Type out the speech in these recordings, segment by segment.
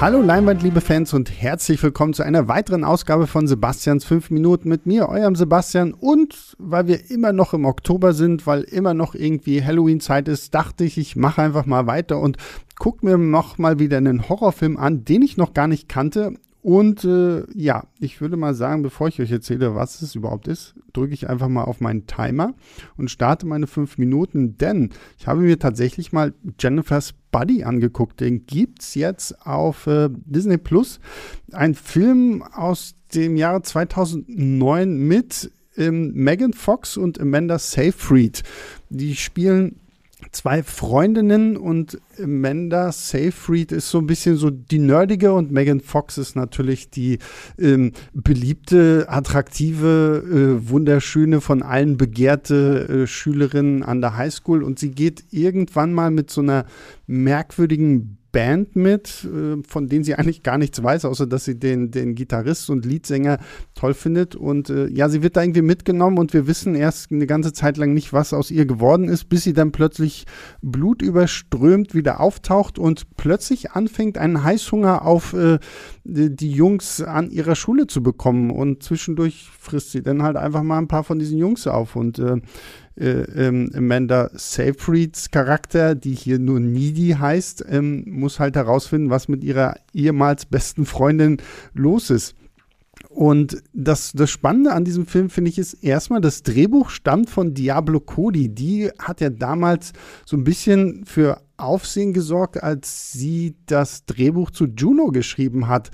Hallo Leinwand, liebe Fans und herzlich willkommen zu einer weiteren Ausgabe von Sebastians 5 Minuten mit mir, eurem Sebastian. Und weil wir immer noch im Oktober sind, weil immer noch irgendwie Halloween-Zeit ist, dachte ich, ich mache einfach mal weiter und gucke mir noch mal wieder einen Horrorfilm an, den ich noch gar nicht kannte und äh, ja, ich würde mal sagen, bevor ich euch erzähle, was es überhaupt ist, drücke ich einfach mal auf meinen Timer und starte meine fünf Minuten, denn ich habe mir tatsächlich mal Jennifer's Buddy angeguckt. Den gibt es jetzt auf äh, Disney Plus. Ein Film aus dem Jahre 2009 mit ähm, Megan Fox und Amanda Seyfried. Die spielen zwei Freundinnen und Amanda Seyfried ist so ein bisschen so die nerdige und Megan Fox ist natürlich die ähm, beliebte, attraktive, äh, wunderschöne, von allen begehrte äh, Schülerin an der Highschool. Und sie geht irgendwann mal mit so einer merkwürdigen Band mit, äh, von denen sie eigentlich gar nichts weiß, außer dass sie den, den Gitarrist und Leadsänger toll findet. Und äh, ja, sie wird da irgendwie mitgenommen und wir wissen erst eine ganze Zeit lang nicht, was aus ihr geworden ist, bis sie dann plötzlich blutüberströmt wieder auftaucht und plötzlich anfängt, einen Heißhunger auf äh, die Jungs an ihrer Schule zu bekommen. Und zwischendurch frisst sie dann halt einfach mal ein paar von diesen Jungs auf. Und äh, äh, ähm, Amanda Seyfrieds Charakter, die hier nur Needy heißt, ähm, muss halt herausfinden, was mit ihrer ehemals besten Freundin los ist. Und das, das Spannende an diesem Film finde ich ist erstmal, das Drehbuch stammt von Diablo Cody. Die hat ja damals so ein bisschen für Aufsehen gesorgt, als sie das Drehbuch zu Juno geschrieben hat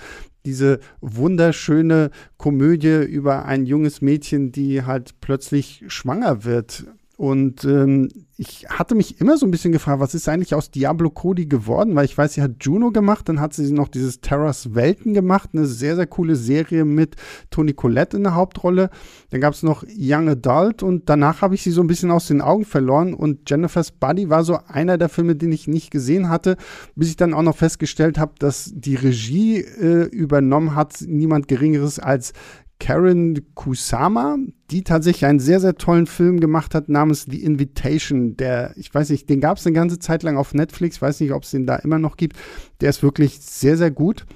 diese wunderschöne Komödie über ein junges Mädchen, die halt plötzlich schwanger wird. Und ähm, ich hatte mich immer so ein bisschen gefragt, was ist eigentlich aus Diablo Cody geworden? Weil ich weiß, sie hat Juno gemacht, dann hat sie noch dieses Terras Welten gemacht, eine sehr, sehr coole Serie mit Toni Collette in der Hauptrolle. Dann gab es noch Young Adult und danach habe ich sie so ein bisschen aus den Augen verloren. Und Jennifer's Buddy war so einer der Filme, den ich nicht gesehen hatte, bis ich dann auch noch festgestellt habe, dass die Regie äh, übernommen hat niemand Geringeres als Karen Kusama, die tatsächlich einen sehr, sehr tollen Film gemacht hat namens The Invitation. Der, ich weiß nicht, den gab es eine ganze Zeit lang auf Netflix, weiß nicht, ob es den da immer noch gibt. Der ist wirklich sehr, sehr gut.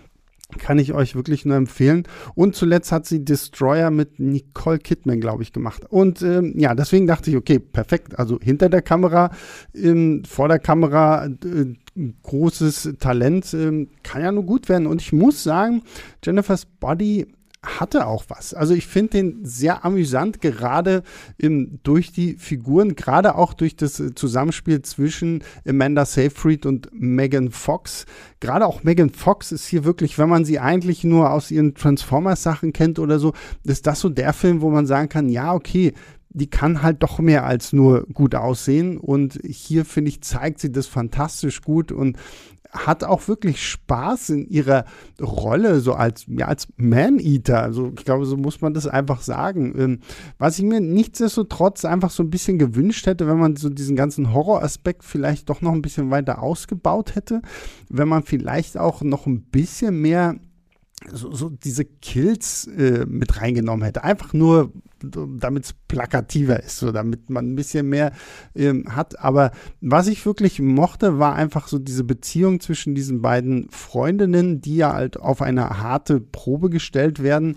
Kann ich euch wirklich nur empfehlen. Und zuletzt hat sie Destroyer mit Nicole Kidman, glaube ich, gemacht. Und ähm, ja, deswegen dachte ich, okay, perfekt. Also hinter der Kamera, ähm, vor der Kamera, äh, großes Talent, ähm, kann ja nur gut werden. Und ich muss sagen, Jennifer's Body hatte auch was. Also ich finde den sehr amüsant, gerade im, durch die Figuren, gerade auch durch das äh, Zusammenspiel zwischen Amanda Seyfried und Megan Fox. Gerade auch Megan Fox ist hier wirklich, wenn man sie eigentlich nur aus ihren Transformers-Sachen kennt oder so, ist das so der Film, wo man sagen kann, ja, okay, die kann halt doch mehr als nur gut aussehen. Und hier, finde ich, zeigt sie das fantastisch gut und hat auch wirklich Spaß in ihrer Rolle, so als, ja, als Man-Eater. Also ich glaube, so muss man das einfach sagen. Ähm, was ich mir nichtsdestotrotz einfach so ein bisschen gewünscht hätte, wenn man so diesen ganzen Horroraspekt vielleicht doch noch ein bisschen weiter ausgebaut hätte, wenn man vielleicht auch noch ein bisschen mehr so, so diese Kills äh, mit reingenommen hätte. Einfach nur, damit es plakativer ist, so damit man ein bisschen mehr ähm, hat. Aber was ich wirklich mochte, war einfach so diese Beziehung zwischen diesen beiden Freundinnen, die ja halt auf eine harte Probe gestellt werden.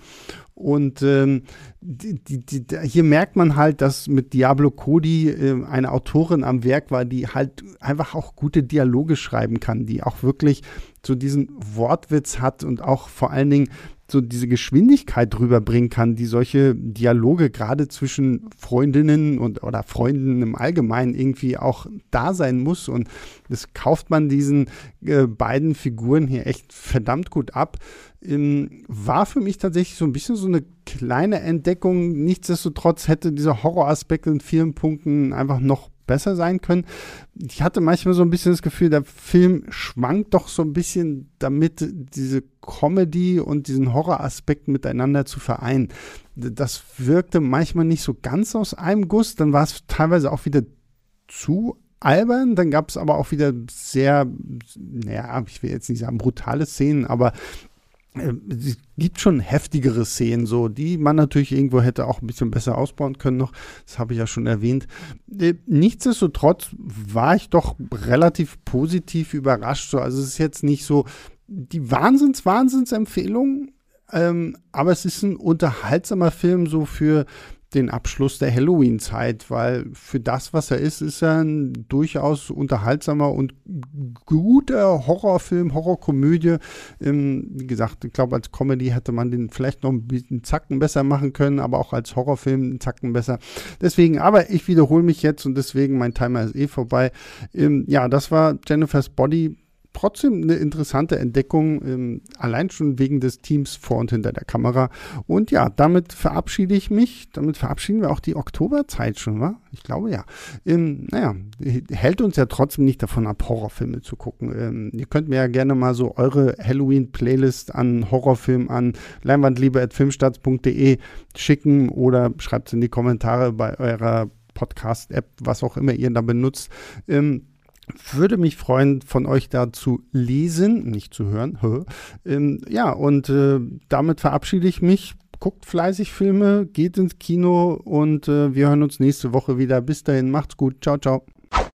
Und ähm, die, die, die, hier merkt man halt, dass mit Diablo Cody äh, eine Autorin am Werk war, die halt einfach auch gute Dialoge schreiben kann, die auch wirklich so diesen Wortwitz hat und auch vor allen Dingen so diese Geschwindigkeit drüber bringen kann, die solche Dialoge gerade zwischen Freundinnen und oder Freunden im Allgemeinen irgendwie auch da sein muss. Und das kauft man diesen äh, beiden Figuren hier echt verdammt gut ab. Ähm, war für mich tatsächlich so ein bisschen so eine kleine Entdeckung. Nichtsdestotrotz hätte dieser Horroraspekt in vielen Punkten einfach noch besser sein können. Ich hatte manchmal so ein bisschen das Gefühl, der Film schwankt doch so ein bisschen damit, diese Comedy und diesen Horroraspekt miteinander zu vereinen. Das wirkte manchmal nicht so ganz aus einem Guss, dann war es teilweise auch wieder zu albern. Dann gab es aber auch wieder sehr, naja, ich will jetzt nicht sagen brutale Szenen, aber es gibt schon heftigere Szenen, so, die man natürlich irgendwo hätte auch ein bisschen besser ausbauen können noch. Das habe ich ja schon erwähnt. Äh, nichtsdestotrotz war ich doch relativ positiv überrascht. So. Also es ist jetzt nicht so, die Wahnsinns-Wahnsinns-Empfehlung, ähm, aber es ist ein unterhaltsamer Film so für den Abschluss der Halloween-Zeit, weil für das, was er ist, ist er ein durchaus unterhaltsamer und guter Horrorfilm, Horrorkomödie. Ähm, wie gesagt, ich glaube, als Comedy hätte man den vielleicht noch ein bisschen Zacken besser machen können, aber auch als Horrorfilm einen Zacken besser. Deswegen, aber ich wiederhole mich jetzt und deswegen, mein Timer ist eh vorbei. Ähm, ja, das war Jennifer's Body trotzdem eine interessante Entdeckung, ähm, allein schon wegen des Teams vor und hinter der Kamera. Und ja, damit verabschiede ich mich. Damit verabschieden wir auch die Oktoberzeit schon, wa? Ich glaube ja. Ähm, naja, hält uns ja trotzdem nicht davon ab, Horrorfilme zu gucken. Ähm, ihr könnt mir ja gerne mal so eure Halloween-Playlist an Horrorfilmen an leinwandliebe.filmstarts.de schicken oder schreibt es in die Kommentare bei eurer Podcast-App, was auch immer ihr da benutzt. Ähm, würde mich freuen, von euch da zu lesen, nicht zu hören. ähm, ja, und äh, damit verabschiede ich mich. Guckt fleißig Filme, geht ins Kino und äh, wir hören uns nächste Woche wieder. Bis dahin, macht's gut. Ciao, ciao.